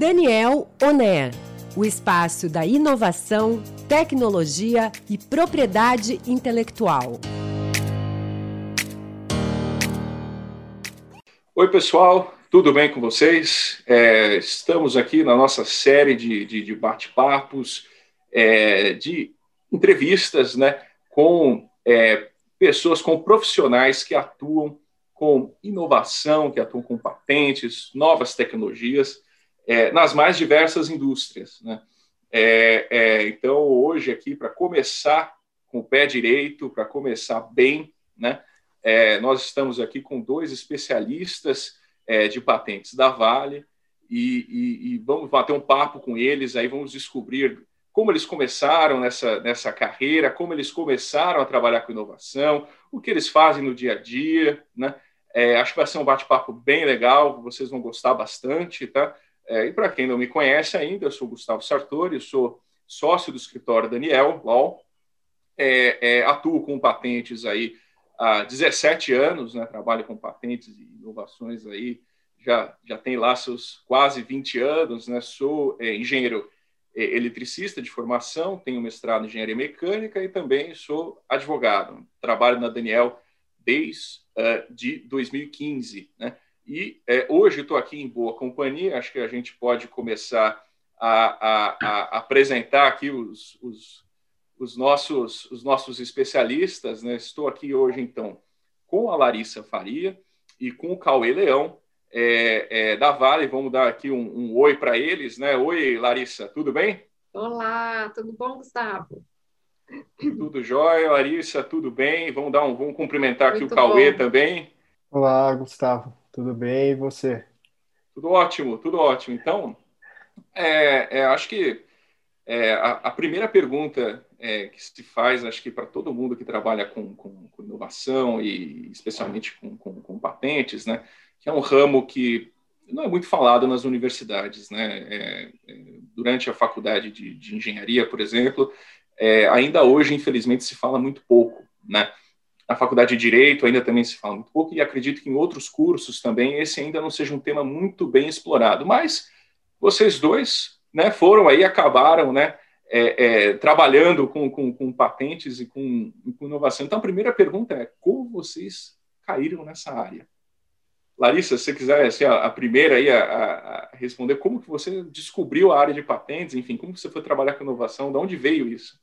Daniel Oner, o espaço da inovação, tecnologia e propriedade intelectual. Oi, pessoal, tudo bem com vocês? É, estamos aqui na nossa série de, de, de bate-papos, é, de entrevistas né, com é, pessoas, com profissionais que atuam com inovação, que atuam com patentes, novas tecnologias é, nas mais diversas indústrias. Né? É, é, então, hoje aqui, para começar com o pé direito, para começar bem, né, é, nós estamos aqui com dois especialistas é, de patentes da Vale e, e, e, vamos bater um papo com eles, aí vamos descobrir como eles começaram nessa, nessa carreira, como eles começaram a trabalhar com inovação, o que eles fazem no dia a dia, né? É, acho que vai ser um bate-papo bem legal, vocês vão gostar bastante, tá? É, e para quem não me conhece ainda, eu sou Gustavo Sartori, sou sócio do escritório Daniel Law, é, é, atuo com patentes aí há 17 anos, né, trabalho com patentes e inovações aí, já, já tem lá seus quase 20 anos, né, sou é, engenheiro é, eletricista de formação, tenho mestrado em engenharia mecânica e também sou advogado. Trabalho na Daniel desde uh, de 2015, né? E é, hoje estou aqui em boa companhia, acho que a gente pode começar a, a, a apresentar aqui os, os, os, nossos, os nossos especialistas. Né? Estou aqui hoje, então, com a Larissa Faria e com o Cauê Leão, é, é, da Vale. Vamos dar aqui um, um oi para eles. Né? Oi, Larissa, tudo bem? Olá, tudo bom, Gustavo? Tudo jóia, Larissa, tudo bem? Vamos dar um, vamos cumprimentar Muito aqui o Cauê bom. também. Olá, Gustavo. Tudo bem? E você? Tudo ótimo, tudo ótimo. Então, é, é, acho que é, a, a, primeira pergunta é, que se faz, acho que para todo mundo que trabalha com, com, com inovação e especialmente com, com, patentes, né, que é um ramo que não é muito falado nas universidades, né? É, é, durante a faculdade de, de engenharia, por exemplo, ainda hoje, infelizmente, se fala muito pouco, né? Na faculdade de Direito ainda também se fala muito pouco, e acredito que em outros cursos também esse ainda não seja um tema muito bem explorado. Mas vocês dois né, foram aí, acabaram né, é, é, trabalhando com, com, com, patentes e com, com inovação. Então, a primeira pergunta é: como vocês caíram nessa área? Larissa, se você quiser ser a, a primeira aí a, a, responder, como que você descobriu a área de patentes, enfim, como que você foi trabalhar com inovação, de onde veio isso?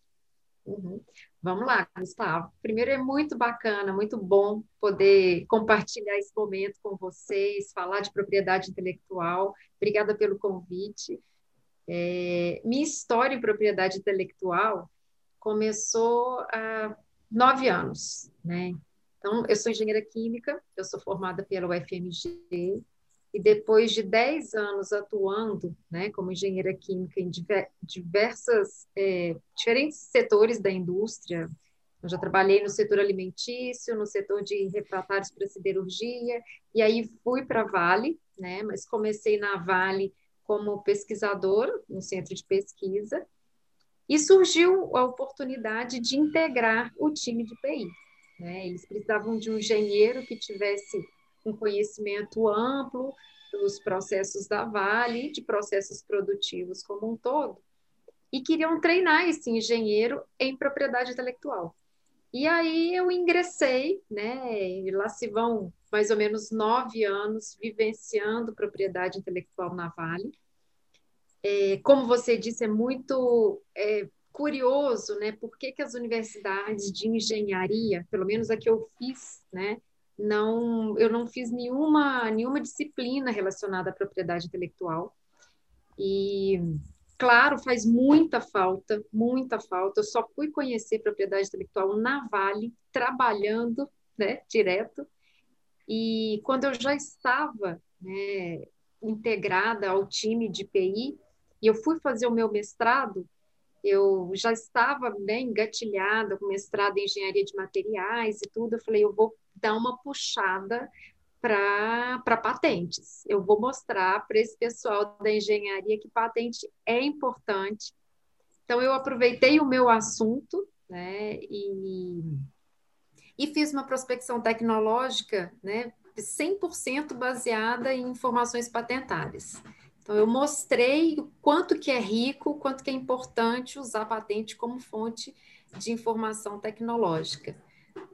Uhum. Vamos lá, Gustavo. Primeiro é muito bacana, muito bom poder compartilhar esse momento com vocês, falar de propriedade intelectual. Obrigada pelo convite. É, minha história em propriedade intelectual começou há nove anos, né? Então, eu sou engenheira química, eu sou formada pela UFMG, e depois de 10 anos atuando né, como engenheira química em diversas, é, diferentes setores da indústria, eu já trabalhei no setor alimentício, no setor de refratários para siderurgia, e aí fui para a Vale, né, mas comecei na Vale como pesquisadora, no centro de pesquisa, e surgiu a oportunidade de integrar o time de PI. Né? Eles precisavam de um engenheiro que tivesse um conhecimento amplo dos processos da Vale, de processos produtivos como um todo, e queriam treinar esse engenheiro em propriedade intelectual. E aí eu ingressei, né? E lá se vão mais ou menos nove anos vivenciando propriedade intelectual na Vale. É, como você disse, é muito é, curioso, né? Por que, que as universidades de engenharia, pelo menos a que eu fiz, né? Não, eu não fiz nenhuma, nenhuma disciplina relacionada à propriedade intelectual. E, claro, faz muita falta, muita falta. Eu só fui conhecer propriedade intelectual na Vale, trabalhando, né, direto. E quando eu já estava, né, integrada ao time de PI, e eu fui fazer o meu mestrado, eu já estava né, engatilhada com mestrado em engenharia de materiais e tudo. Eu falei, eu vou dar uma puxada para patentes. Eu vou mostrar para esse pessoal da engenharia que patente é importante. Então, eu aproveitei o meu assunto né, e, e fiz uma prospecção tecnológica né, 100% baseada em informações patentárias. Então, eu mostrei o quanto que é rico, quanto que é importante usar a patente como fonte de informação tecnológica.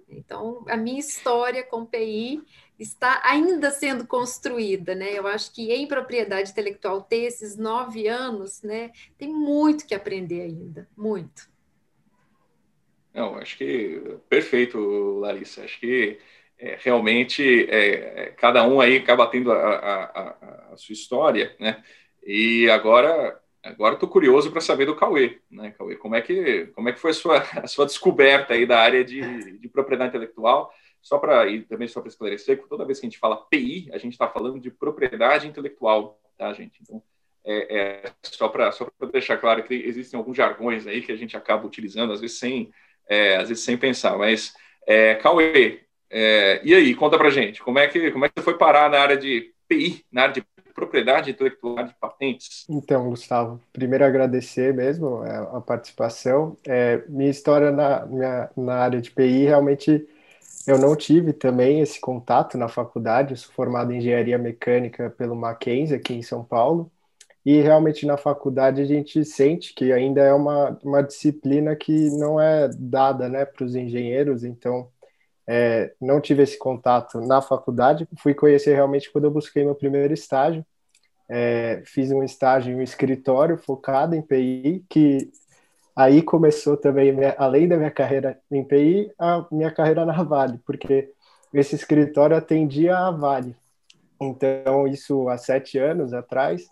Então, a minha história com PI está ainda sendo construída, né? Eu acho que em propriedade intelectual ter esses nove anos, né, tem muito que aprender ainda, muito. Não, acho que perfeito, Larissa. Acho que é, realmente é, cada um aí acaba tendo a, a, a, a sua história, né? E agora Agora estou curioso para saber do Cauê, né, Cauê? Como é que, como é que foi a sua, a sua descoberta aí da área de, de propriedade intelectual? Só para e também só para esclarecer, que toda vez que a gente fala PI, a gente está falando de propriedade intelectual, tá, gente? Então, é, é só para só deixar claro que existem alguns jargões aí que a gente acaba utilizando, às vezes sem, é, às vezes sem pensar. Mas, é, Cauê, é, e aí, conta para gente, como é que como é que você foi parar na área de PI, na área de propriedade intelectual de patentes? Então, Gustavo, primeiro agradecer mesmo é, a participação. É, minha história na, minha, na área de PI, realmente, eu não tive também esse contato na faculdade. Eu sou formado em Engenharia Mecânica pelo Mackenzie, aqui em São Paulo. E realmente na faculdade a gente sente que ainda é uma, uma disciplina que não é dada né, para os engenheiros, então é, não tive esse contato na faculdade, fui conhecer realmente quando eu busquei meu primeiro estágio. É, fiz um estágio em um escritório focado em PI, que aí começou também, além da minha carreira em PI, a minha carreira na Vale, porque esse escritório atendia a Vale. Então, isso há sete anos atrás,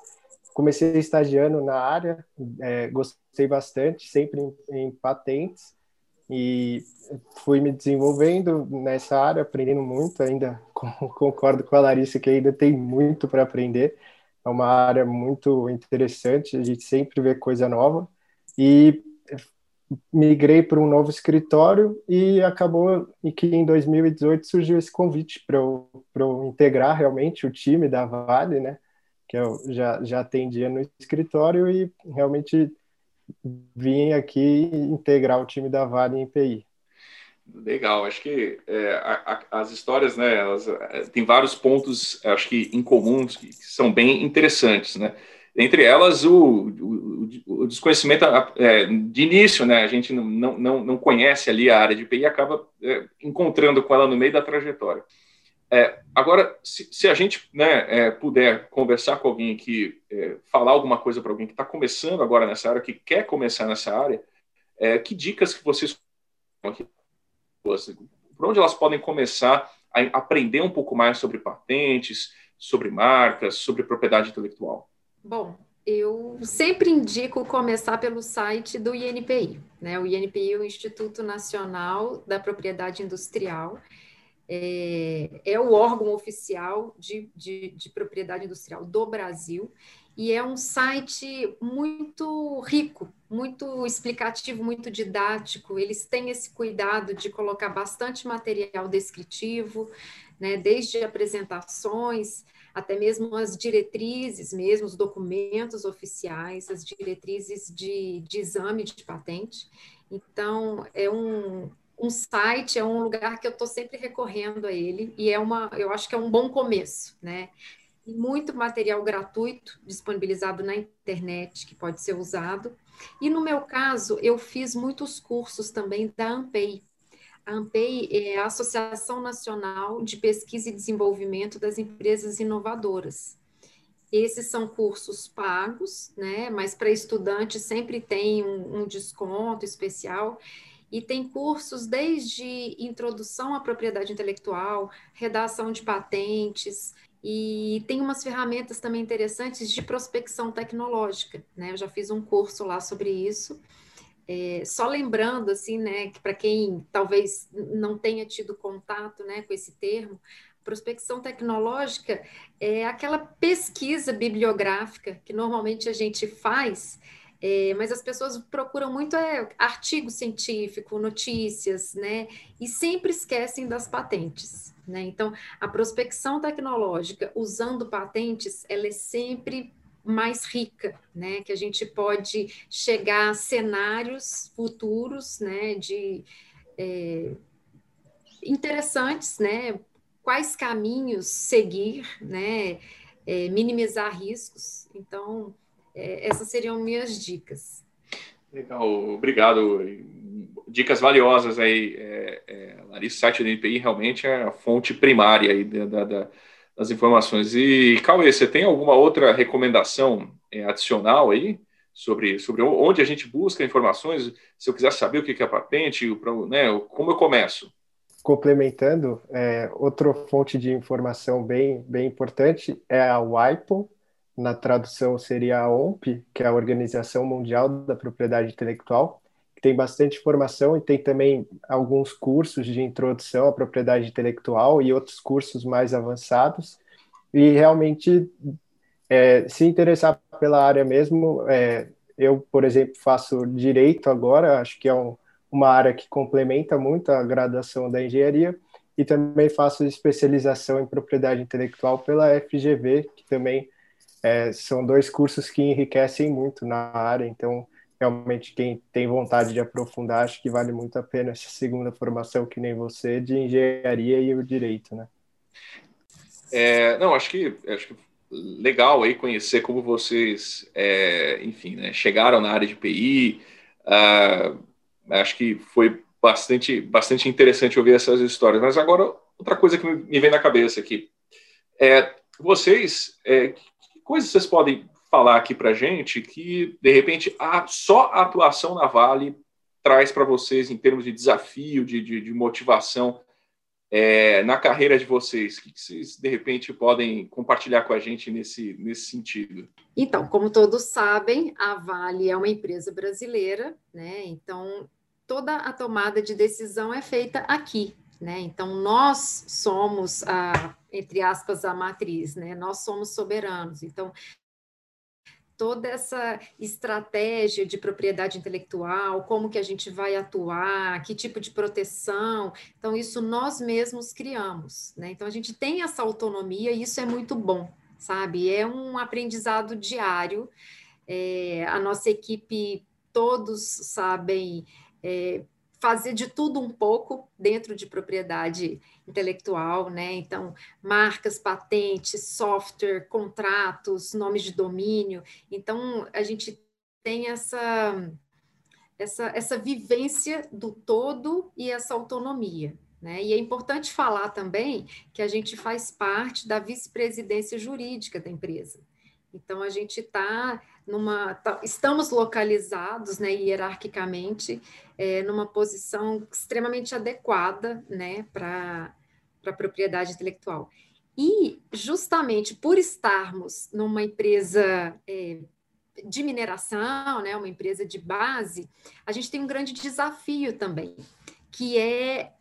comecei estagiando na área, é, gostei bastante, sempre em, em patentes, e fui me desenvolvendo nessa área, aprendendo muito, ainda concordo com a Larissa que ainda tem muito para aprender. É uma área muito interessante, a gente sempre vê coisa nova. E migrei para um novo escritório e acabou que em 2018 surgiu esse convite para eu, eu integrar realmente o time da Vale, né? Que eu já, já atendia no escritório e realmente vim aqui integrar o time da Vale em PI. Legal, acho que é, a, a, as histórias, né, elas é, tem vários pontos, acho que em que, que são bem interessantes, né? Entre elas, o, o, o desconhecimento é, de início, né? A gente não, não, não conhece ali a área de PI e acaba é, encontrando com ela no meio da trajetória. É, agora, se, se, a gente né, é, puder conversar com alguém que é, falar alguma coisa para alguém que está começando agora nessa área, que quer começar nessa área, é, que dicas que vocês por onde elas podem começar a aprender um pouco mais sobre patentes, sobre marcas, sobre propriedade intelectual? Bom, eu sempre indico começar pelo site do INPI. Né? O INPI é o Instituto Nacional da Propriedade Industrial é, é o órgão oficial de, de, de propriedade industrial do Brasil e é um site muito rico, muito explicativo, muito didático. Eles têm esse cuidado de colocar bastante material descritivo, né, desde apresentações até mesmo as diretrizes, mesmo os documentos oficiais, as diretrizes de, de exame de patente. Então, é um, um site é um lugar que eu estou sempre recorrendo a ele e é uma, eu acho que é um bom começo, né? E muito material gratuito disponibilizado na internet que pode ser usado. E no meu caso, eu fiz muitos cursos também da AMPEI. A AMPEI é a Associação Nacional de Pesquisa e Desenvolvimento das Empresas Inovadoras. Esses são cursos pagos, né? Mas para estudante sempre tem um, um desconto especial e tem cursos desde introdução à propriedade intelectual, redação de patentes, e tem umas ferramentas também interessantes de prospecção tecnológica, né? Eu já fiz um curso lá sobre isso. É, só lembrando, assim, né, que para quem talvez não tenha tido contato, né, com esse termo, prospecção tecnológica é aquela pesquisa bibliográfica que normalmente a gente faz é, mas as pessoas procuram muito é, artigo científico, notícias, né? E sempre esquecem das patentes, né? Então, a prospecção tecnológica usando patentes, ela é sempre mais rica, né? Que a gente pode chegar a cenários futuros, né? De é, interessantes, né? Quais caminhos seguir, né? é, minimizar riscos. Então, é, essas seriam minhas dicas. Legal, obrigado. Dicas valiosas aí, é, é, Larissa. O site do NPI realmente é a fonte primária aí da, da, das informações. E, Cauê, você tem alguma outra recomendação é, adicional aí sobre, sobre onde a gente busca informações? Se eu quiser saber o que é a patente, né, como eu começo? Complementando, é, outra fonte de informação bem, bem importante é a WIPO, na tradução seria a OMP, que é a Organização Mundial da Propriedade Intelectual, que tem bastante informação e tem também alguns cursos de introdução à propriedade intelectual e outros cursos mais avançados. E realmente, é, se interessar pela área mesmo, é, eu, por exemplo, faço direito agora, acho que é um, uma área que complementa muito a graduação da engenharia, e também faço especialização em propriedade intelectual pela FGV, que também é, são dois cursos que enriquecem muito na área, então realmente quem tem vontade de aprofundar, acho que vale muito a pena essa segunda formação que nem você de engenharia e o direito, né? É, não, acho que acho que legal aí conhecer como vocês, é, enfim, né, chegaram na área de PI. Uh, ah, acho que foi bastante bastante interessante ouvir essas histórias. Mas agora outra coisa que me vem na cabeça aqui é vocês é, coisas vocês podem falar aqui para gente que, de repente, a, só a atuação na Vale traz para vocês em termos de desafio, de, de, de motivação é, na carreira de vocês? Que vocês, de repente, podem compartilhar com a gente nesse, nesse sentido? Então, como todos sabem, a Vale é uma empresa brasileira, né? Então, toda a tomada de decisão é feita aqui, né? Então, nós somos, a, entre aspas, a matriz, né? nós somos soberanos. Então, toda essa estratégia de propriedade intelectual, como que a gente vai atuar, que tipo de proteção, então isso nós mesmos criamos, né? Então a gente tem essa autonomia e isso é muito bom, sabe? É um aprendizado diário. É, a nossa equipe todos sabem é, fazer de tudo um pouco dentro de propriedade intelectual, né? Então, marcas, patentes, software, contratos, nomes de domínio. Então, a gente tem essa essa, essa vivência do todo e essa autonomia. Né? E é importante falar também que a gente faz parte da vice-presidência jurídica da empresa. Então, a gente está numa. Estamos localizados né, hierarquicamente é, numa posição extremamente adequada né, para a propriedade intelectual. E, justamente por estarmos numa empresa é, de mineração, né, uma empresa de base, a gente tem um grande desafio também, que é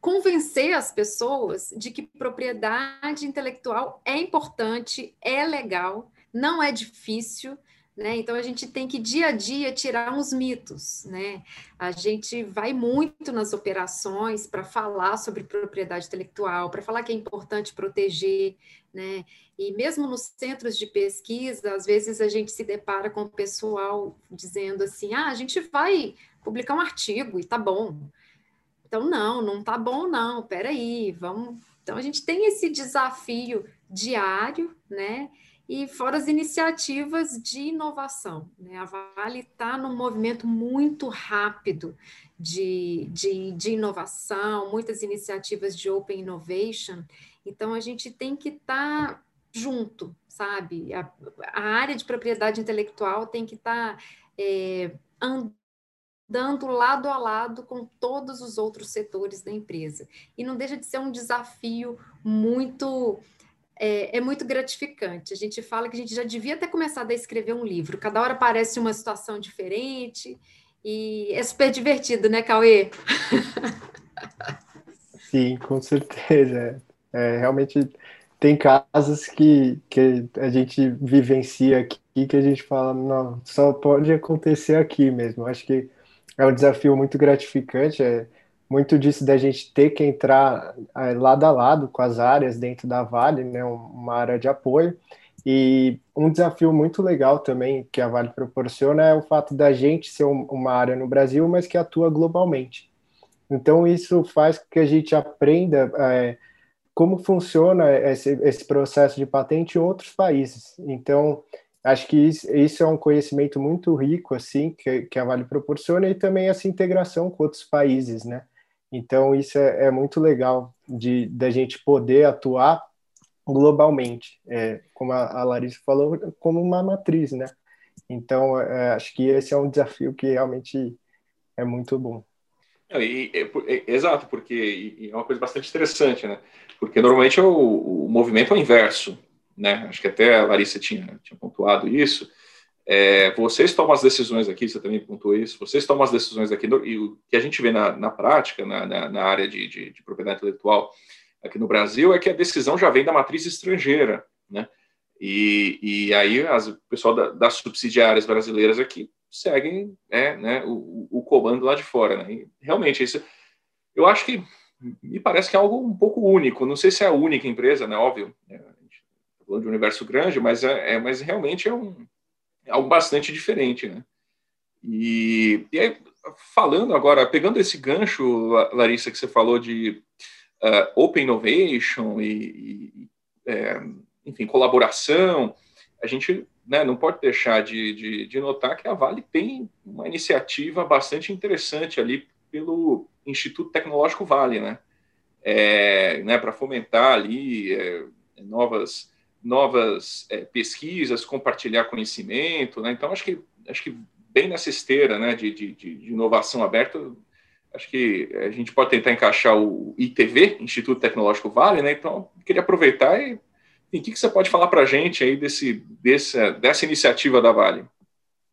convencer as pessoas de que propriedade intelectual é importante, é legal, não é difícil, né? Então a gente tem que dia a dia tirar uns mitos, né? A gente vai muito nas operações para falar sobre propriedade intelectual, para falar que é importante proteger, né? E mesmo nos centros de pesquisa, às vezes a gente se depara com o pessoal dizendo assim: "Ah, a gente vai publicar um artigo e tá bom". Então não, não tá bom não. Peraí, vamos. Então a gente tem esse desafio diário, né? E fora as iniciativas de inovação. Né? A Vale está num movimento muito rápido de, de, de, inovação, muitas iniciativas de Open Innovation, então a gente tem que estar tá junto, sabe? A, a, área de propriedade intelectual tem que estar tá, é, andando lado a lado com todos os outros setores da empresa. E não deixa de ser um desafio muito é, é, muito gratificante. A gente fala que a gente já devia ter começado a escrever um livro. Cada hora parece uma situação diferente e é super divertido, né, Cauê? Sim, com certeza. É, realmente tem casos que, que a gente vivencia aqui que a gente fala, não, só pode acontecer aqui mesmo. Acho que é um desafio muito gratificante. É, muito disso da gente ter que entrar é, lado a lado com as áreas dentro da Vale, né, uma área de apoio. E um desafio muito legal também que a Vale proporciona é o fato da gente ser uma área no Brasil, mas que atua globalmente. Então, isso faz com que a gente aprenda é, como funciona esse, esse processo de patente em outros países. Então, acho que isso, isso, é um conhecimento muito rico, assim, que, que, a Vale proporciona, e também essa integração com outros países, né? Então, isso é, é muito legal de da gente poder atuar globalmente, é, como a, a, Larissa falou, como uma matriz, né? Então, é, acho que esse é um desafio que realmente é muito bom. E, é, exato, porque é uma coisa bastante interessante, né? Porque normalmente o, o movimento é o inverso, né? Acho que até a Larissa tinha, tinha pontuado isso. É, vocês tomam as decisões aqui, você também pontuou isso, vocês tomam as decisões aqui, e o que a gente vê na, na prática, na, na, na área de, de, de, propriedade intelectual aqui no Brasil, é que a decisão já vem da matriz estrangeira, né? E, e aí as, o pessoal da, das subsidiárias brasileiras aqui seguem é, né, o, o, comando lá de fora. Né? E realmente, isso, eu acho que me parece que é algo um pouco único. Não sei se é a única empresa, né? Óbvio, né? está falando de um universo grande, mas, é, é, mas realmente é, um, algo bastante diferente. Né? E, e aí, falando agora, pegando esse gancho, Larissa, que você falou de uh, Open Innovation e, e é, enfim, colaboração, a gente né, não pode deixar de, de, de, notar que a Vale tem uma iniciativa bastante interessante ali pelo Instituto Tecnológico Vale, né, é, né para fomentar ali é, novas novas é, pesquisas, compartilhar conhecimento, né, então acho que acho que bem nessa esteira, né, de, de, de inovação aberta, acho que a gente pode tentar encaixar o ITV, Instituto Tecnológico Vale, né, então queria aproveitar e o que, que você pode falar para a gente aí desse, dessa, dessa iniciativa da Vale?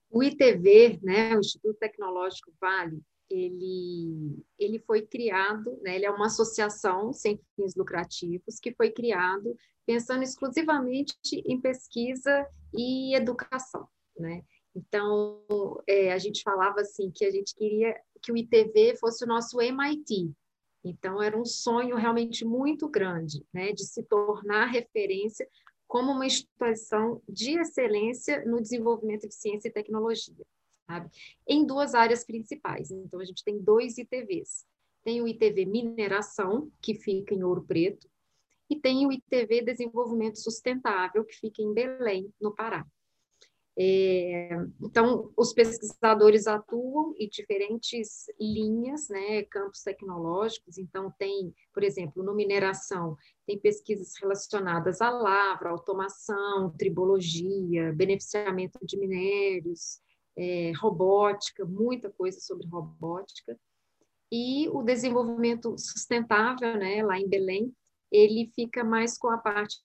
O ITV, né, o Instituto Tecnológico Vale, ele, ele foi criado, né, ele é uma associação sem fins lucrativos que foi criado pensando exclusivamente em pesquisa e educação, né? Então, é, a gente falava assim que a gente queria que o ITV fosse o nosso MIT, então, era um sonho realmente muito grande, né, de se tornar referência como uma instituição de excelência no desenvolvimento de ciência e tecnologia, sabe? Em duas áreas principais. Então, a gente tem dois ITVs. Tem o ITV Mineração, que fica em Ouro Preto, e tem o ITV Desenvolvimento Sustentável, que fica em Belém, no Pará. É, então, os pesquisadores atuam em diferentes linhas, né, campos tecnológicos. Então, tem, por exemplo, no mineração, tem pesquisas relacionadas à lavra, automação, tribologia, beneficiamento de minérios, é, robótica, muita coisa sobre robótica. E o desenvolvimento sustentável, né, lá em Belém, ele fica mais com a parte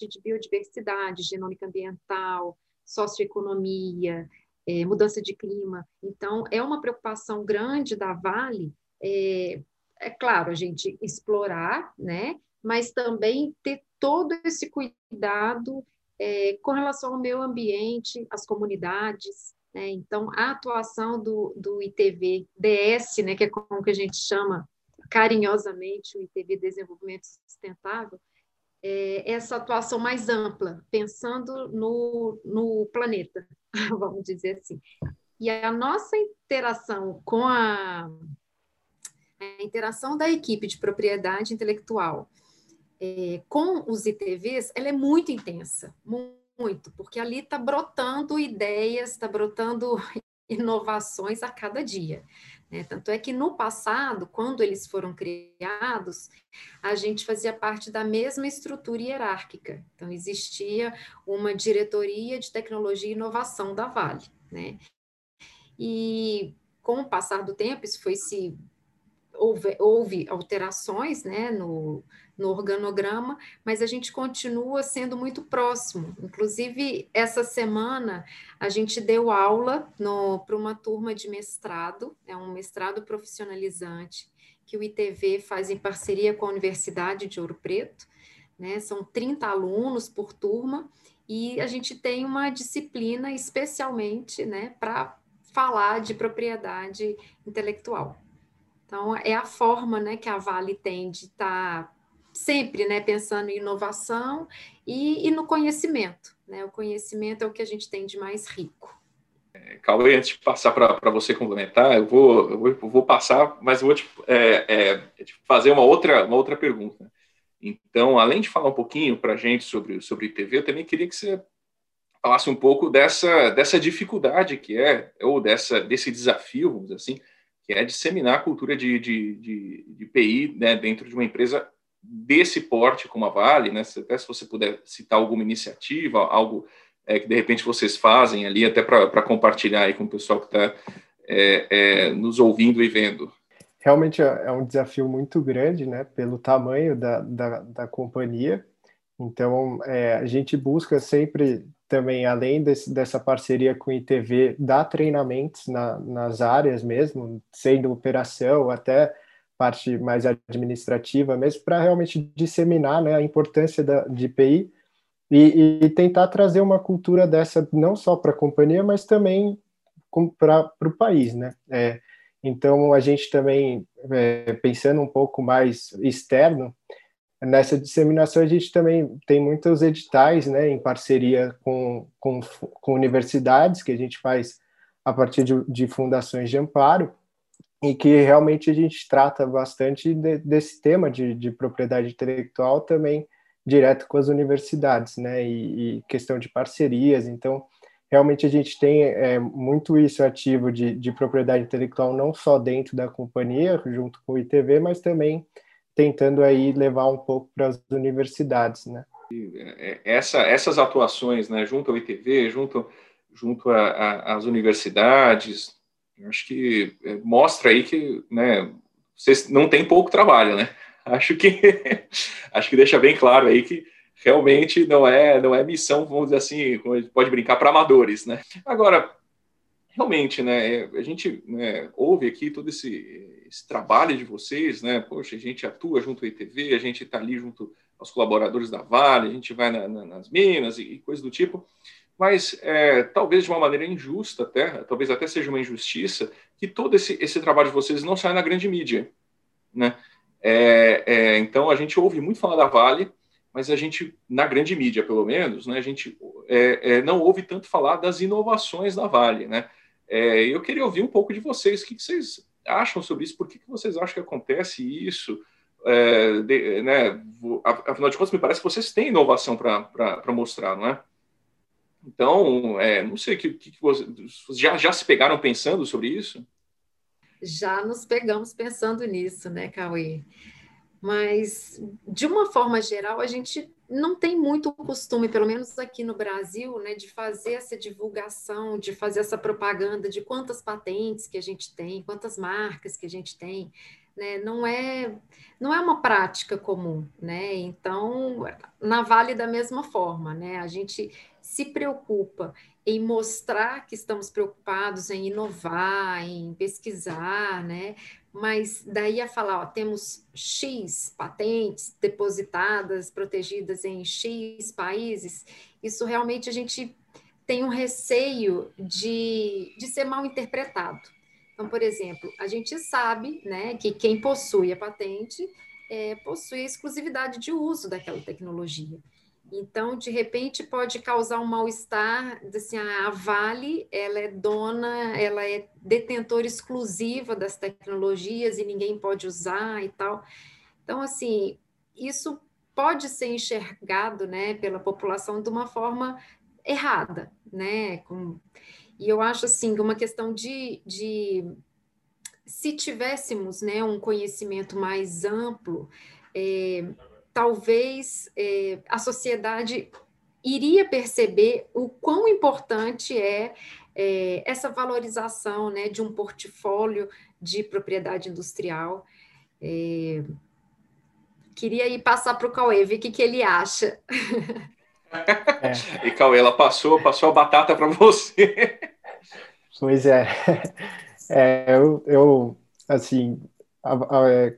de biodiversidade, genômica ambiental, socioeconomia, é, mudança de clima. Então, é uma preocupação grande da Vale, é, é claro, a gente explorar, né? mas também ter todo esse cuidado é, com relação ao meio ambiente, às comunidades. Né? Então, a atuação do, do ITV DS, né, que é como que a gente chama carinhosamente o ITV Desenvolvimento Sustentável, é, essa atuação mais ampla, pensando no, no planeta, vamos dizer assim. E a nossa interação com a, a interação da equipe de propriedade intelectual é, com os ITVs, ela é muito intensa, muito, porque ali está brotando ideias, está brotando inovações a cada dia. Né? Tanto é que no passado, quando eles foram criados, a gente fazia parte da mesma estrutura hierárquica. Então, existia uma diretoria de tecnologia e inovação da Vale. Né? E com o passar do tempo, isso foi se houve, houve alterações né, no, no organograma, mas a gente continua sendo muito próximo. Inclusive, essa semana a gente deu aula para uma turma de mestrado, é um mestrado profissionalizante, que o ITV faz em parceria com a Universidade de Ouro Preto. Né, são 30 alunos por turma, e a gente tem uma disciplina especialmente né, para falar de propriedade intelectual. Então, é a forma né, que a Vale tem de estar tá sempre né, pensando em inovação e, e, no conhecimento. Né? O conhecimento é o que a gente tem de mais rico. É, Cauê, antes de passar para você complementar, eu vou, eu vou, eu vou, passar, mas vou te, é, é, te, fazer uma outra, uma outra pergunta. Então, além de falar um pouquinho para a gente sobre, sobre ITV, eu também queria que você falasse um pouco dessa, dessa dificuldade que é, ou dessa, desse desafio, vamos dizer assim, que é disseminar a cultura de, de, de, de PI né, dentro de uma empresa desse porte como a Vale, né? Até se você puder citar alguma iniciativa, algo é, que de repente vocês fazem ali, até para compartilhar aí com o pessoal que está é, é, nos ouvindo e vendo. Realmente é, é um desafio muito grande, né? Pelo tamanho da, da, da companhia. Então, é, a gente busca sempre também, além desse, dessa parceria com o ITV, dar treinamentos na, nas áreas mesmo, sendo operação até parte mais administrativa mesmo, para realmente disseminar né, a importância da, de IPI e, e, tentar trazer uma cultura dessa não só para a companhia, mas também para o país, né? É, então, a gente também, é, pensando um pouco mais externo, nessa disseminação a gente também tem muitos editais, né, em parceria com, com, com universidades, que a gente faz a partir de, de fundações de amparo, e que realmente a gente trata bastante de, desse tema de, de, propriedade intelectual também direto com as universidades, né, e, e, questão de parcerias, então realmente a gente tem é, muito isso ativo de, de propriedade intelectual não só dentro da companhia, junto com o ITV, mas também tentando aí levar um pouco para as universidades, né. É, essa, essas atuações, né, junto ao ITV, junto junto às universidades, acho que é, mostra aí que né, vocês não tem pouco trabalho, né? Acho que acho que deixa bem claro aí que realmente não é não é missão, vamos dizer assim, pode brincar para amadores, né? Agora, realmente, né, a gente né, ouve aqui todo esse, esse, trabalho de vocês, né? Poxa, a gente atua junto ao ITV, a gente está ali junto aos colaboradores da Vale, a gente vai na, na, nas minas e, e coisas do tipo mas é, talvez de uma maneira injusta até, talvez até seja uma injustiça, que todo esse, esse trabalho de vocês não saia na grande mídia, né? É, é, então a gente ouve muito falar da Vale, mas a gente na grande mídia, pelo menos, né? A gente é, é, não ouve tanto falar das inovações da Vale, né? É, eu queria ouvir um pouco de vocês, o que, que vocês acham sobre isso? Por que, que vocês acham que acontece isso? De, né? Afinal de contas, me parece que vocês têm inovação para mostrar, não é? Então, é, não sei, que, que, vocês já, já se pegaram pensando sobre isso? Já nos pegamos pensando nisso, né, Cauê? Mas, de uma forma geral, a gente não tem muito costume, pelo menos aqui no Brasil, né, de fazer essa divulgação, de fazer essa propaganda de quantas patentes que a gente tem, quantas marcas que a gente tem. Né? Não, é, não é uma prática comum. Né? Então, na Vale, da mesma forma, né? a gente se preocupa em mostrar que estamos preocupados em inovar, em pesquisar, né? Mas daí a falar, ó, temos X patentes depositadas, protegidas em X países, isso realmente a gente tem um receio de, de ser mal interpretado. Então, por exemplo, a gente sabe né, que quem possui a patente é, possui a exclusividade de uso daquela tecnologia. Então, de repente, pode causar um mal-estar, assim, a Vale, ela é dona, ela é detentora exclusiva das tecnologias e ninguém pode usar e tal. Então, assim, isso pode ser enxergado, né, pela população de uma forma errada, né, com, e eu acho, assim, uma questão de, de se tivéssemos, né, um conhecimento mais amplo, é, talvez é, a sociedade iria perceber o quão importante é, é, essa valorização né, de um portfólio de propriedade industrial. É, queria ir passar para o Cauê, ver o que, que ele acha. É. E Cauê, ela passou, passou a batata para você. Pois é. é eu, eu, assim,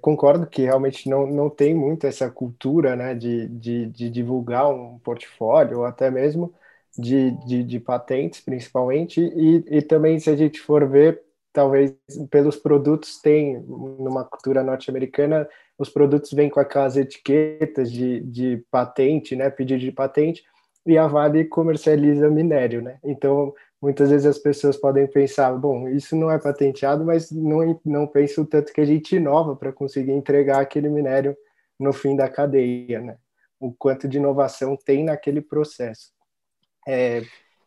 concordo que realmente não, não tem muito essa cultura né, de, de, de divulgar um portfólio, ou até mesmo de, de, de, patentes, principalmente, e, e também, se a gente for ver, talvez pelos produtos, tem, numa cultura norte-americana, os produtos vêm com aquelas etiquetas de, de patente, né, pedido de patente, e a Vale comercializa minério, né? Então, muitas vezes as pessoas podem pensar, bom, isso não é patenteado, mas não, não penso tanto que a gente inova para conseguir entregar aquele minério no fim da cadeia, né? O quanto de inovação tem naquele processo. É,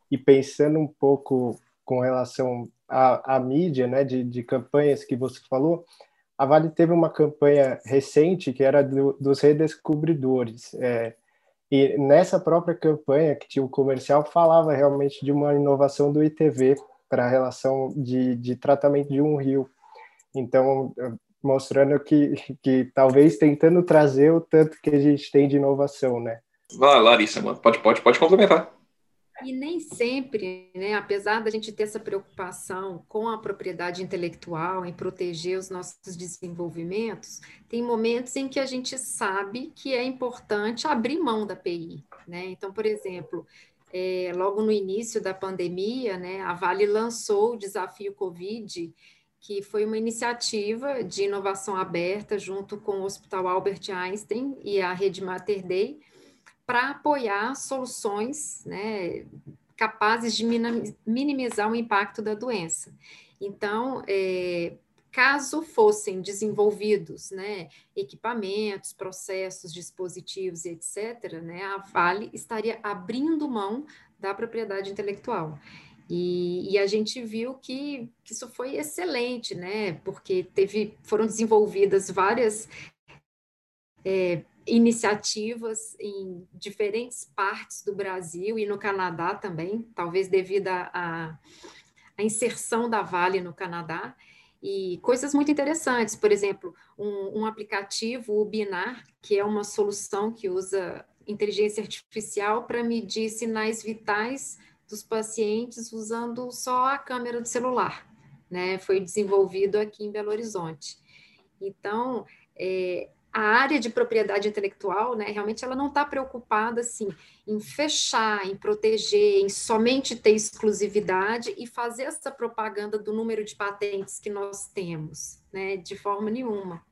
e pensando um pouco com relação à, à mídia, né, de, de campanhas que você falou, a Vale teve uma campanha recente que era do, dos redescobridores. É, e nessa própria campanha, que tinha um comercial, falava realmente de uma inovação do ITV para a relação de, de tratamento de um rio. Então, mostrando que, que talvez tentando trazer o tanto que a gente tem de inovação, né? Vai, Larissa, mano. Pode, pode, pode complementar. E nem sempre, né, apesar da gente ter essa preocupação com a propriedade intelectual, em proteger os nossos desenvolvimentos, tem momentos em que a gente sabe que é importante abrir mão da PI. Né? Então, por exemplo, é, logo no início da pandemia, né, a Vale lançou o Desafio Covid, que foi uma iniciativa de inovação aberta junto com o Hospital Albert Einstein e a Rede Mater Dei, para apoiar soluções né, capazes de minimizar o impacto da doença. Então, é, caso fossem desenvolvidos né, equipamentos, processos, dispositivos, etc., né, a Vale estaria abrindo mão da propriedade intelectual. E, e, a gente viu que, que, isso foi excelente, né? Porque teve, foram desenvolvidas várias é, iniciativas em diferentes partes do Brasil e no Canadá também, talvez devido à inserção da Vale no Canadá, e coisas muito interessantes, por exemplo, um, um aplicativo, o Binar, que é uma solução que usa inteligência artificial para medir sinais vitais dos pacientes usando só a câmera do celular, né? Foi desenvolvido aqui em Belo Horizonte. Então, é, a área de propriedade intelectual, né, realmente ela não está preocupada assim em fechar, em proteger, em somente ter exclusividade e fazer essa propaganda do número de patentes que nós temos, né, de forma nenhuma.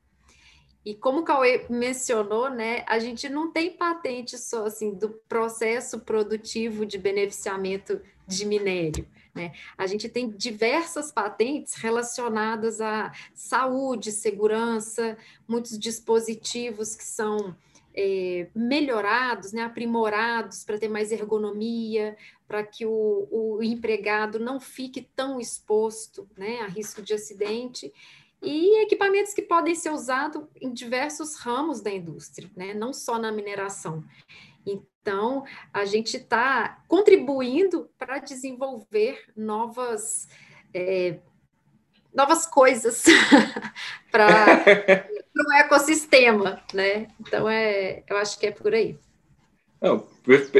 E como o Cauê mencionou, né, a gente não tem patente só assim do processo produtivo de beneficiamento de minério. Né? A gente tem diversas patentes relacionadas à saúde, segurança, muitos dispositivos que são é, melhorados, né, aprimorados para ter mais ergonomia, para que o, o, empregado não fique tão exposto né, a risco de acidente, e equipamentos que podem ser usados em diversos ramos da indústria, né, não só na mineração. Então, a gente está contribuindo para desenvolver novas, é, novas coisas para o ecossistema, né? Então, é, eu acho que é por aí. Não,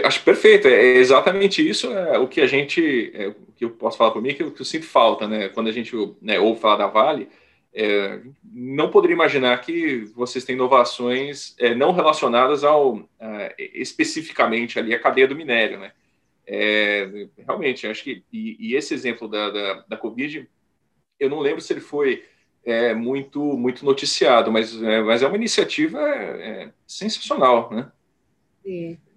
acho perfeito, é exatamente isso é o que a gente, é, o que eu posso falar por mim, que eu, que eu sinto falta, né? Quando a gente né, ouve falar da Vale, é, não poderia imaginar que vocês têm inovações é, não relacionadas ao é, especificamente ali a cadeia do minério, né? É, realmente, acho que e, e esse exemplo da, da, da, Covid, eu não lembro se ele foi é, muito muito noticiado, mas é, mas é uma iniciativa sensacional, né?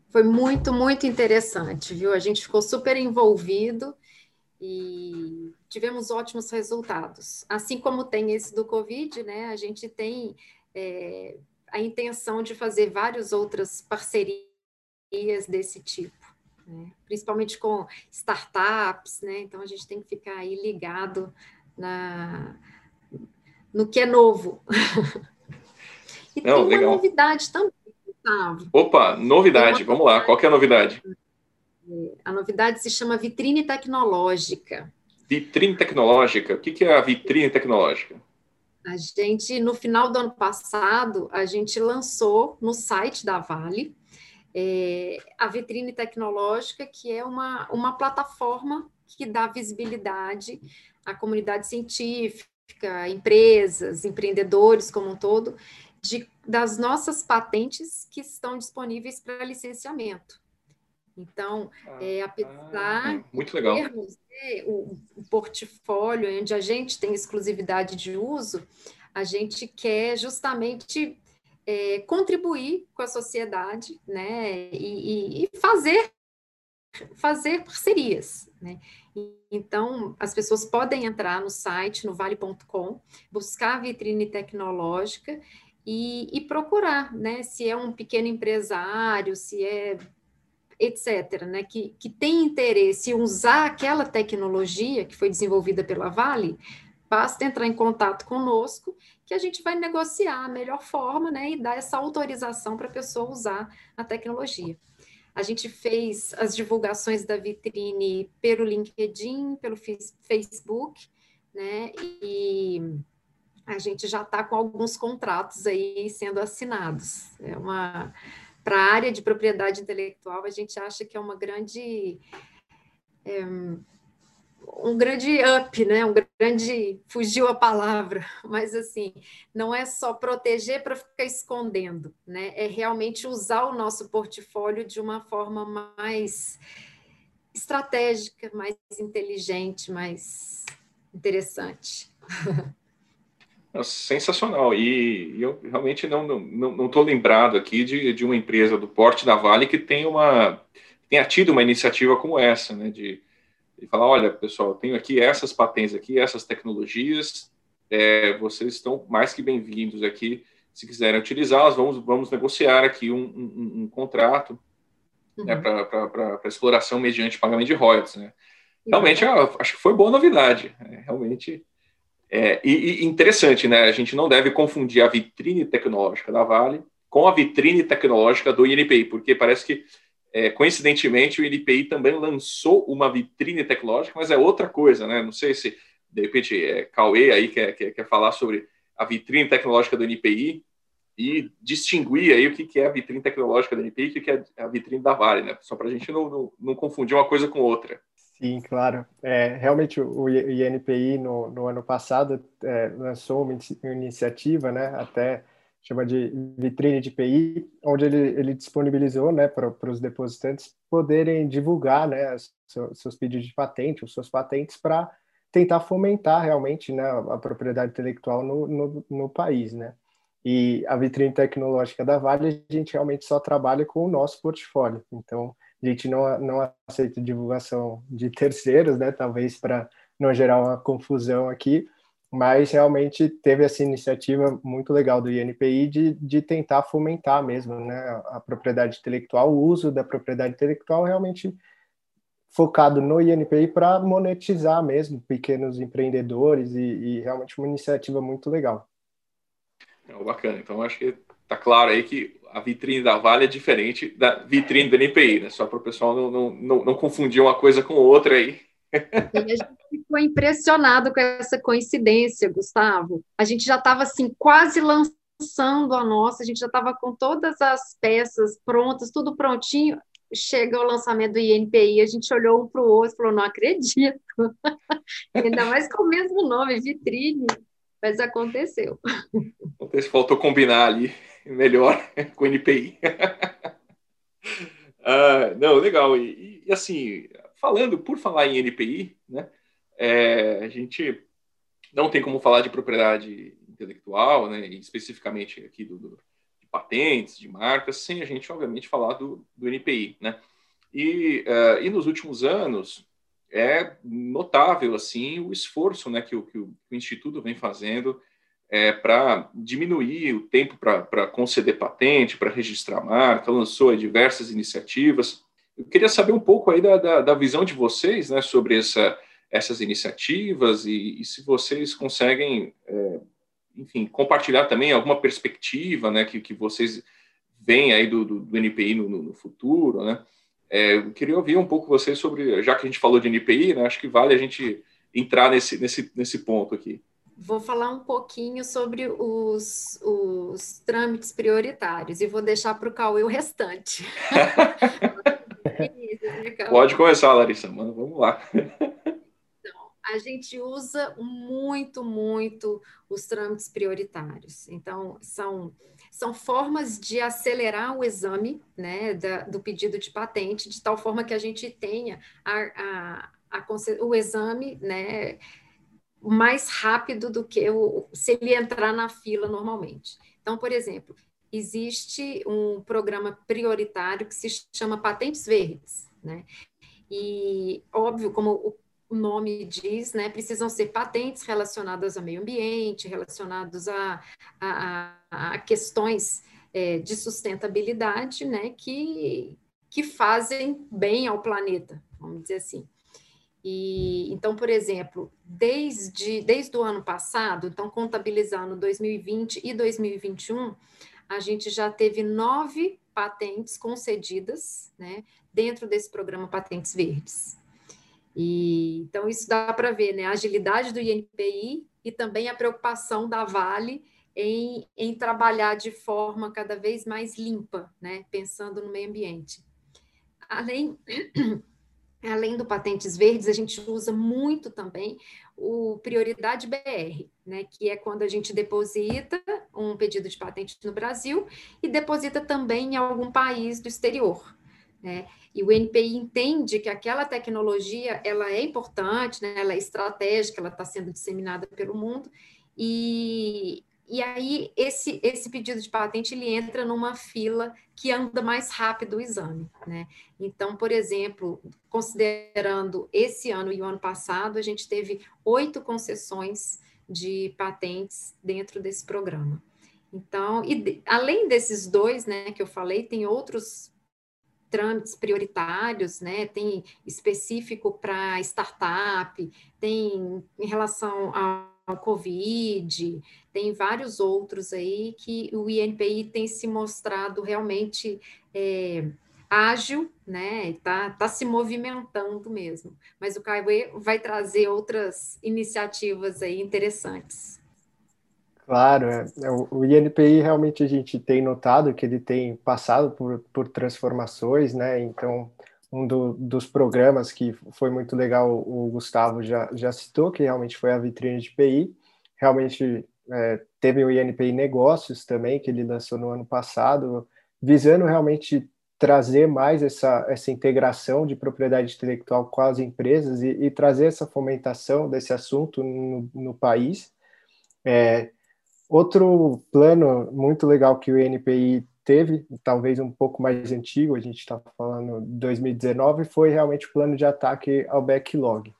Foi muito muito interessante, viu? A gente ficou super envolvido e tivemos ótimos resultados. Assim como tem esse do Covid, né, a gente tem é, a intenção de fazer várias outras parcerias desse tipo, né, principalmente com startups, né, então a gente tem que ficar aí ligado na, no que é novo. e Não, tem legal. uma novidade também, Gustavo. Opa, novidade, vamos lá, qual é a novidade? A novidade se chama vitrine tecnológica. Vitrine tecnológica. O que é a vitrine tecnológica? A gente, no final do ano passado, a gente lançou no site da Vale é, a vitrine tecnológica, que é uma, uma plataforma que dá visibilidade à comunidade científica, empresas, empreendedores como um todo, de, das nossas patentes que estão disponíveis para licenciamento. Então, ah, é, apesar ah, muito legal. termos né, o, o, portfólio onde a gente tem exclusividade de uso, a gente quer justamente é, contribuir com a sociedade né, e, e fazer, fazer parcerias. Né? Então, as pessoas podem entrar no site, no vale.com, buscar a vitrine tecnológica e, e procurar, né? Se é um pequeno empresário, se é etc., né, que, que tem interesse em usar aquela tecnologia que foi desenvolvida pela Vale, basta entrar em contato conosco que a gente vai negociar a melhor forma né, e dar essa autorização para a pessoa usar a tecnologia. A gente fez as divulgações da vitrine pelo LinkedIn, pelo Facebook, né? E a gente já está com alguns contratos aí sendo assinados. É uma para a área de propriedade intelectual, a gente acha que é uma grande é, um grande up, né? Um grande fugiu a palavra, mas assim, não é só proteger para ficar escondendo, né? É realmente usar o nosso portfólio de uma forma mais estratégica, mais inteligente, mais interessante. Sensacional. E, eu realmente não estou não, não, lembrado aqui de, de uma empresa do porte da Vale que tem uma tenha tido uma iniciativa como essa, né? De, de falar, olha, pessoal, tenho aqui essas patentes aqui, essas tecnologias, é, vocês estão mais que bem-vindos aqui. Se quiserem utilizá-las, vamos, vamos negociar aqui um, um, um contrato né, uhum. né, para exploração mediante pagamento de royalties. Né? Realmente, acho que foi boa novidade. Né? Realmente é, e, e, interessante, né? A gente não deve confundir a vitrine tecnológica da Vale com a vitrine tecnológica do INPI, porque parece que, é, coincidentemente, o INPI também lançou uma vitrine tecnológica, mas é outra coisa, né? Não sei se, de repente, é, Cauê aí quer, quer, quer falar sobre a vitrine tecnológica do INPI e distinguir aí o que, é a vitrine tecnológica do INPI e o que, que é a vitrine da Vale, né? Só para a gente não, não, não confundir uma coisa com outra. Sim, claro. É, realmente o INPI no, no ano passado é, lançou uma iniciativa, né, até chama de vitrine de PI, onde ele, ele disponibilizou né, para os depositantes poderem divulgar né, seus, pedidos de patente, os seus patentes, para tentar fomentar realmente né, a propriedade intelectual no, no, no país. Né? E a vitrine tecnológica da Vale, a gente realmente só trabalha com o nosso portfólio. Então, a gente não, não aceita divulgação de terceiros, né? Talvez para não gerar uma confusão aqui, mas realmente teve essa iniciativa muito legal do INPI de, de tentar fomentar mesmo, né? A, propriedade intelectual, o uso da propriedade intelectual realmente focado no INPI para monetizar mesmo pequenos empreendedores e, e, realmente uma iniciativa muito legal. É bacana. Então acho que está claro aí que a vitrine da Vale é diferente da vitrine do NPI, né? Só para o pessoal não, não, não, não, confundir uma coisa com outra aí. E a gente ficou impressionado com essa coincidência, Gustavo. A gente já estava assim, quase lançando a nossa, a gente já estava com todas as peças prontas, tudo prontinho. Chega o lançamento do INPI, a gente olhou um para o outro e falou: não acredito. Ainda mais com o mesmo nome, vitrine. Mas aconteceu. Faltou combinar ali melhor com NPI. ah, não, legal. E, e, assim, falando, por falar em NPI, né, é, a gente não tem como falar de propriedade intelectual, né, especificamente aqui do, do, de patentes, de marcas, sem a gente, obviamente, falar do, do NPI. Né? E, uh, e nos últimos anos, é notável assim o esforço né, que, o, que o Instituto vem fazendo é, para diminuir o tempo para conceder patente, para registrar marca, lançou diversas iniciativas. Eu queria saber um pouco aí da, da, da visão de vocês né, sobre essa, essas iniciativas e, e, se vocês conseguem, é, enfim, compartilhar também alguma perspectiva né, que, que vocês veem aí do, do, do NPI no, no, futuro, né? É, eu queria ouvir um pouco vocês sobre, já que a gente falou de NPI, né, acho que vale a gente entrar nesse, nesse, nesse ponto aqui vou falar um pouquinho sobre os, os trâmites prioritários e vou deixar para o Cauê o restante. Pode começar, Larissa, mano, vamos lá. Então, a gente usa muito, muito os trâmites prioritários. Então, são, são formas de acelerar o exame né, da, do pedido de patente, de tal forma que a gente tenha a, a, a, o exame né, mais rápido do que o, se ele entrar na fila normalmente. Então, por exemplo, existe um programa prioritário que se chama Patentes Verdes, né? E, óbvio, como o nome diz, né, precisam ser patentes relacionadas ao meio ambiente, relacionados a, a, a questões é, de sustentabilidade, né, que, que fazem bem ao planeta, vamos dizer assim. E, então, por exemplo, desde, desde o ano passado, então contabilizando 2020 e 2021, a gente já teve nove patentes concedidas né, dentro desse programa Patentes Verdes. E, então, isso dá para ver né, a agilidade do INPI e também a preocupação da Vale em, em trabalhar de forma cada vez mais limpa, né, pensando no meio ambiente. Além, além do Patentes Verdes, a gente usa muito também o Prioridade BR, né, que é quando a gente deposita um pedido de patente no Brasil e deposita também em algum país do exterior. Né? E o NPI entende que aquela tecnologia ela é importante, né? ela é estratégica, ela está sendo disseminada pelo mundo, e, e aí esse, esse pedido de patente ele entra numa fila que anda mais rápido o exame. Né? Então, por exemplo, considerando esse ano e o ano passado, a gente teve oito concessões de patentes dentro desse programa. Então, e além desses dois, né, que eu falei, tem outros trâmites prioritários, né? Tem específico para startup, tem em relação ao Covid, tem vários outros aí que o INPI tem se mostrado realmente é, ágil, né? Está tá se movimentando mesmo. Mas o Kaiwe vai trazer outras iniciativas aí interessantes. Claro, é. é o INPI realmente a gente tem notado que ele tem passado por, por transformações, né? Então, um do, dos programas que foi muito legal, o Gustavo já, já citou, que realmente foi a vitrine de PI. Realmente é, teve o INPI Negócios também, que ele lançou no ano passado, visando realmente trazer mais essa, essa integração de propriedade intelectual com as empresas e, e trazer essa fomentação desse assunto no, no país. É, Outro plano muito legal que o INPI teve, talvez um pouco mais antigo, a gente está falando 2019, foi realmente o plano de ataque ao backlog.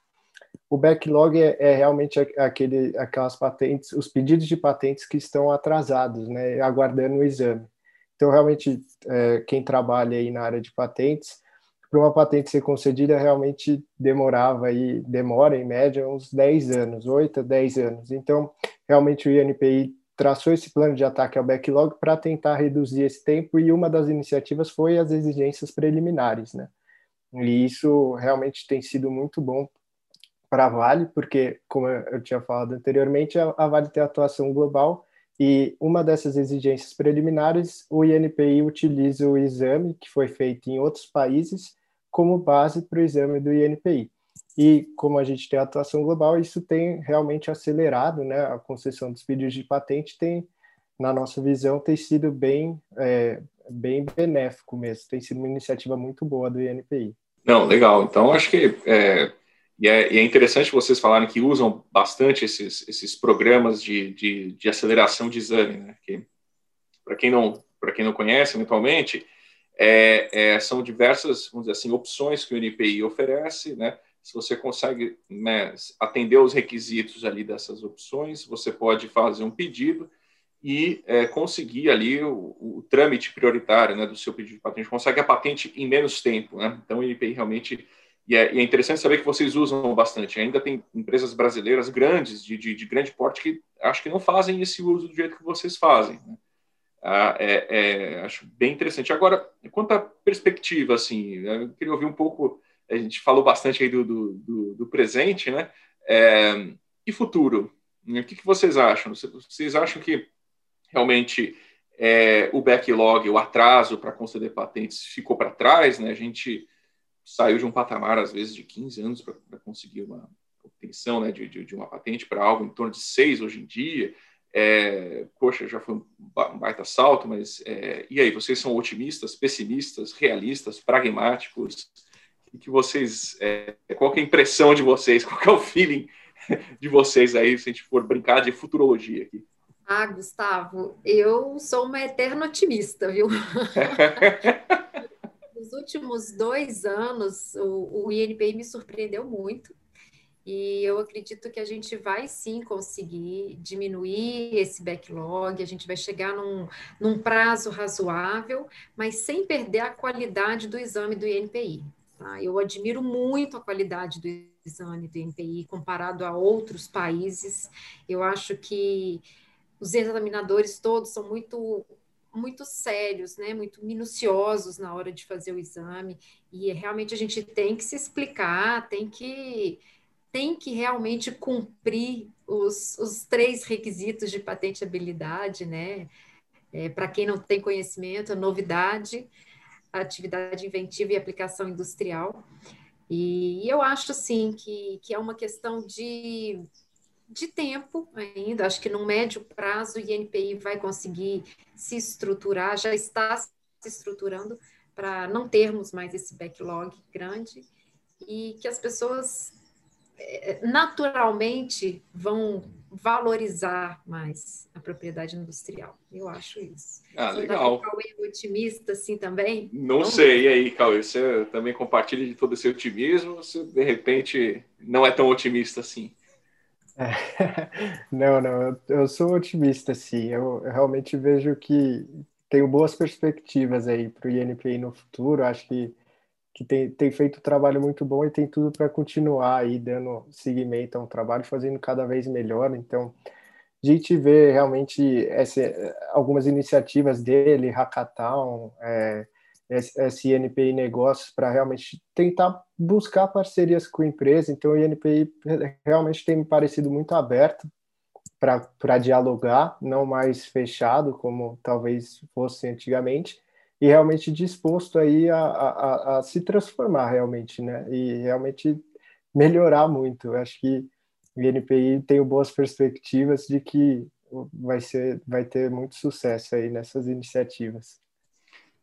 O backlog é, é realmente aquele, aquelas patentes, os pedidos de patentes que estão atrasados, né, aguardando o exame. Então, realmente, é, quem trabalha aí na área de patentes, para uma patente ser concedida, realmente demorava aí, demora em média uns 10 anos, 8 a 10 anos. Então, realmente o INPI traçou esse plano de ataque ao backlog para tentar reduzir esse tempo e uma das iniciativas foi as exigências preliminares, né? E isso realmente tem sido muito bom para a Vale, porque, como eu tinha falado anteriormente, a Vale tem atuação global e uma dessas exigências preliminares, o INPI utiliza o exame que foi feito em outros países como base para o exame do INPI. E como a gente tem atuação global, isso tem realmente acelerado, né? A concessão dos pedidos de patente tem, na nossa visão, tem sido bem, é, bem benéfico mesmo. Tem sido uma iniciativa muito boa do INPI. Não, legal. Então, acho que é, e é, e é, interessante vocês falarem que usam bastante esses, esses programas de, de, de aceleração de exame, né? Que, para quem não para quem não conhece, eventualmente, é, é, são diversas, vamos dizer assim, opções que o NPI oferece, né? Se você consegue né, atender os requisitos ali dessas opções, você pode fazer um pedido e é, conseguir ali o, o, trâmite prioritário né, do seu pedido de patente. Consegue a patente em menos tempo. Né? Então, o NPI realmente. E é, e é, interessante saber que vocês usam bastante. Ainda tem empresas brasileiras grandes, de, de, de grande porte, que acho que não fazem esse uso do jeito que vocês fazem. Né? Ah, é, é, acho bem interessante. Agora, quanto à perspectiva, assim, eu queria ouvir um pouco a gente falou bastante aí do, do, do, do presente, né? É, e futuro? O que, que, vocês acham? Vocês acham que realmente é, o backlog, o atraso para conceder patentes ficou para trás, né? A gente saiu de um patamar, às vezes, de 15 anos para conseguir uma obtenção né, de, de, de uma patente para algo em torno de seis hoje em dia. É, poxa, já foi um baita salto, mas é, e aí, vocês são otimistas, pessimistas, realistas, pragmáticos? Que vocês, é, qual é a impressão de vocês, qual é o feeling de vocês aí, se a gente for brincar de futurologia aqui? Ah, Gustavo, eu sou uma eterna otimista, viu? Nos últimos dois anos, o, o INPI me surpreendeu muito. E eu acredito que a gente vai sim conseguir diminuir esse backlog, a gente vai chegar num, num prazo razoável, mas sem perder a qualidade do exame do INPI. Tá? Eu admiro muito a qualidade do exame do INPI comparado a outros países. Eu acho que os examinadores todos são muito muito sérios, né, muito minuciosos na hora de fazer o exame, e realmente a gente tem que se explicar, tem que tem que realmente cumprir os, os três requisitos de patenteabilidade, né? É, Para quem não tem conhecimento, novidade, atividade inventiva e aplicação industrial. E, eu acho, assim, que, que é uma questão de, de tempo ainda. Acho que no médio prazo o INPI vai conseguir se estruturar, já está se estruturando para não termos mais esse backlog grande e que as pessoas é, naturalmente vão valorizar mais a propriedade industrial. Eu acho isso. Ah, você legal. Cauê é otimista assim também? Não Vamos sei. E aí, Cauê, você também compartilha de todo esse otimismo? Você, de repente, não é tão otimista assim? É. Não, não, eu, sou otimista, sim. Eu, eu realmente vejo que tenho boas perspectivas aí para o INPI no futuro. Acho que que tem, tem feito um trabalho muito bom e tem tudo para continuar aí dando seguimento a um trabalho, fazendo cada vez melhor. Então, a gente vê realmente essa, algumas iniciativas dele, Hackathon, é, SNPI Negócios, para realmente tentar buscar parcerias com a empresa. Então, o INPI realmente tem me parecido muito aberto para dialogar, não mais fechado, como talvez fosse antigamente e realmente disposto aí a, a, a, se transformar realmente, né? E realmente melhorar muito. Eu acho que o INPI tem boas perspectivas de que vai ser, vai ter muito sucesso aí nessas iniciativas.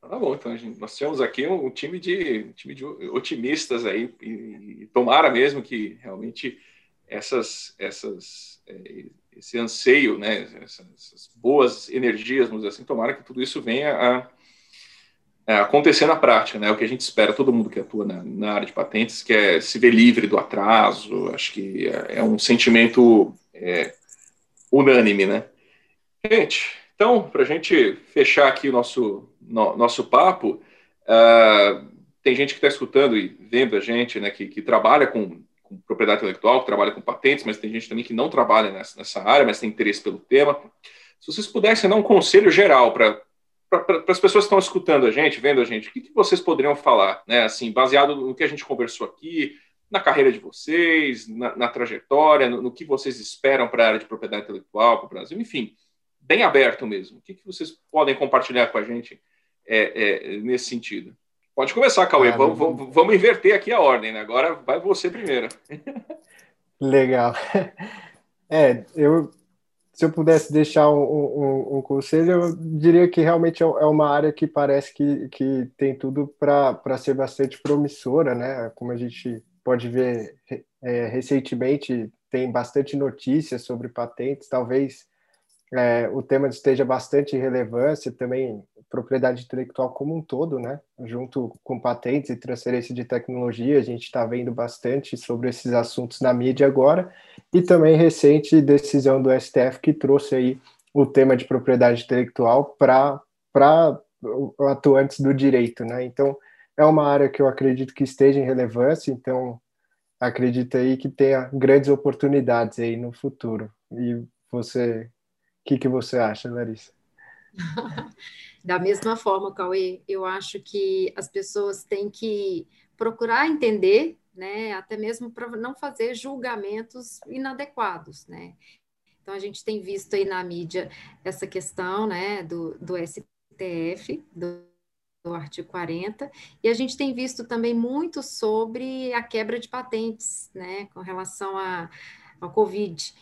Tá bom, então gente, nós temos aqui um, time de time de otimistas aí e, e, tomara mesmo que realmente essas essas é, esse anseio, né, essas, essas boas energias, vamos dizer assim, tomara que tudo isso venha a é, acontecer na prática, né? O que a gente espera, todo mundo que atua na, na, área de patentes, que é se ver livre do atraso, acho que é, é um sentimento é, unânime, né? Gente, então, para a gente fechar aqui o nosso, no, nosso papo, uh, tem gente que está escutando e vendo a gente, né, que, que trabalha com, com, propriedade intelectual, que trabalha com patentes, mas tem gente também que não trabalha nessa, nessa área, mas tem interesse pelo tema. Se vocês pudessem dar um conselho geral para para as pessoas que estão escutando a gente, vendo a gente, o que, que, vocês poderiam falar, né? Assim, baseado no que a gente conversou aqui, na carreira de vocês, na, na trajetória, no, no, que vocês esperam para a área de propriedade intelectual, para o Brasil, enfim, bem aberto mesmo. O que, que vocês podem compartilhar com a gente é, é, nesse sentido? Pode começar, Cauê. Ah, vamos, vamos, vamos, inverter aqui a ordem, né? Agora vai você primeiro. Legal. É, eu se eu pudesse deixar um, um, um, conselho, eu diria que realmente é, é uma área que parece que, que tem tudo para ser bastante promissora, né? Como a gente pode ver é, recentemente, tem bastante notícias sobre patentes, talvez é, o tema esteja bastante relevância, também propriedade intelectual como um todo, né? Junto com patentes e transferência de tecnologia, a gente está vendo bastante sobre esses assuntos na mídia agora, e também recente decisão do STF que trouxe aí o tema de propriedade intelectual para atuantes do direito, né? Então, é uma área que eu acredito que esteja em relevância, então acredito aí que tenha grandes oportunidades aí no futuro. E você o que, que você acha, Larissa? da mesma forma, Cauê, eu acho que as pessoas têm que procurar entender, né, até mesmo para não fazer julgamentos inadequados, né? Então a gente tem visto aí na mídia essa questão, né, do, do STF, do, do artigo 40, e a gente tem visto também muito sobre a quebra de patentes, né, com relação a, ao Covid.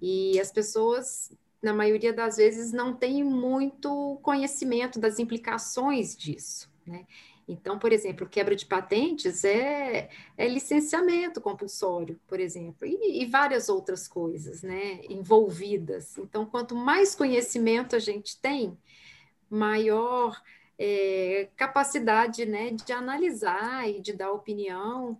E as pessoas na maioria das vezes, não tem muito conhecimento das implicações disso, né? Então, por exemplo, quebra de patentes é, é licenciamento compulsório, por exemplo, e, e, várias outras coisas, né, envolvidas. Então, quanto mais conhecimento a gente tem, maior é, capacidade, né, de analisar e de dar opinião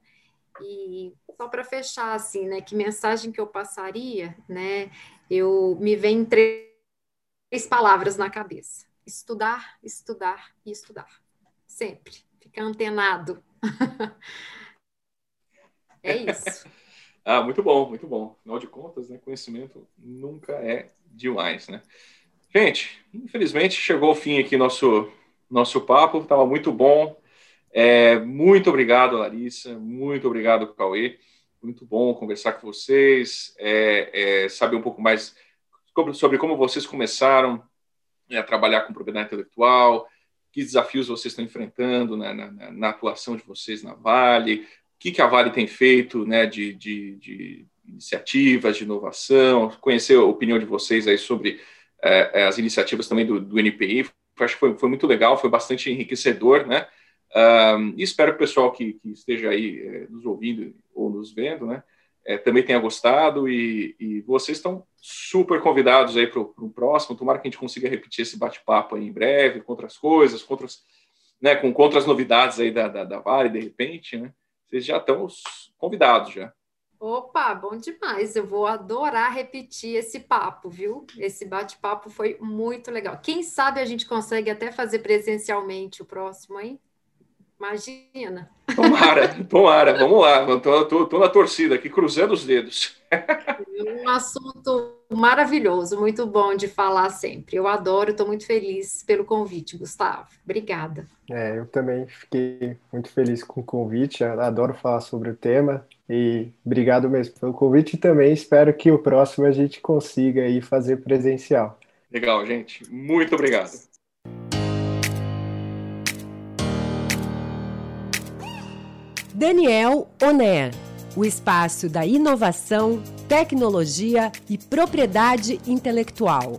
E só para fechar, assim, né, que mensagem que eu passaria, né, eu me vem três palavras na cabeça: estudar, estudar e estudar. Sempre. Ficar antenado. é isso. ah, muito bom, muito bom. Afinal de contas, né, conhecimento nunca é demais, né? Gente, infelizmente chegou ao fim aqui nosso nosso papo, estava muito bom. É, muito obrigado, Larissa. Muito obrigado, Cauê. Muito bom conversar com vocês, é, é, saber um pouco mais sobre, sobre como vocês começaram né, a trabalhar com propriedade intelectual, que desafios vocês estão enfrentando na, na, na, atuação de vocês na Vale, o que, que a Vale tem feito né, de, de, de iniciativas, de inovação, conhecer a opinião de vocês aí sobre é, é as iniciativas também do, do NPI. Acho que foi, foi muito legal, foi bastante enriquecedor, né? E espero que o pessoal que, que esteja aí é, nos ouvindo ou nos vendo, né, é, também tenha gostado e, e, vocês estão super convidados aí para o próximo. Tomara que a gente consiga repetir esse bate-papo em breve, com outras coisas, com outras, né, com outras novidades aí da, da, da Vale, de repente, né? Vocês já estão convidados já. Opa, bom demais. Eu vou adorar repetir esse papo, viu? Esse bate-papo foi muito legal. Quem sabe a gente consegue até fazer presencialmente o próximo, hein? Imagina. Tomara, tomara, vamos lá. Estou na torcida aqui, cruzando os dedos. Um assunto maravilhoso, muito bom de falar sempre. Eu adoro, estou muito feliz pelo convite, Gustavo. Obrigada. É, eu também fiquei muito feliz com o convite, eu adoro falar sobre o tema e obrigado mesmo pelo convite e também espero que o próximo a gente consiga aí fazer presencial. Legal, gente. Muito obrigado. Daniel Oner, o espaço da inovação, tecnologia e propriedade intelectual.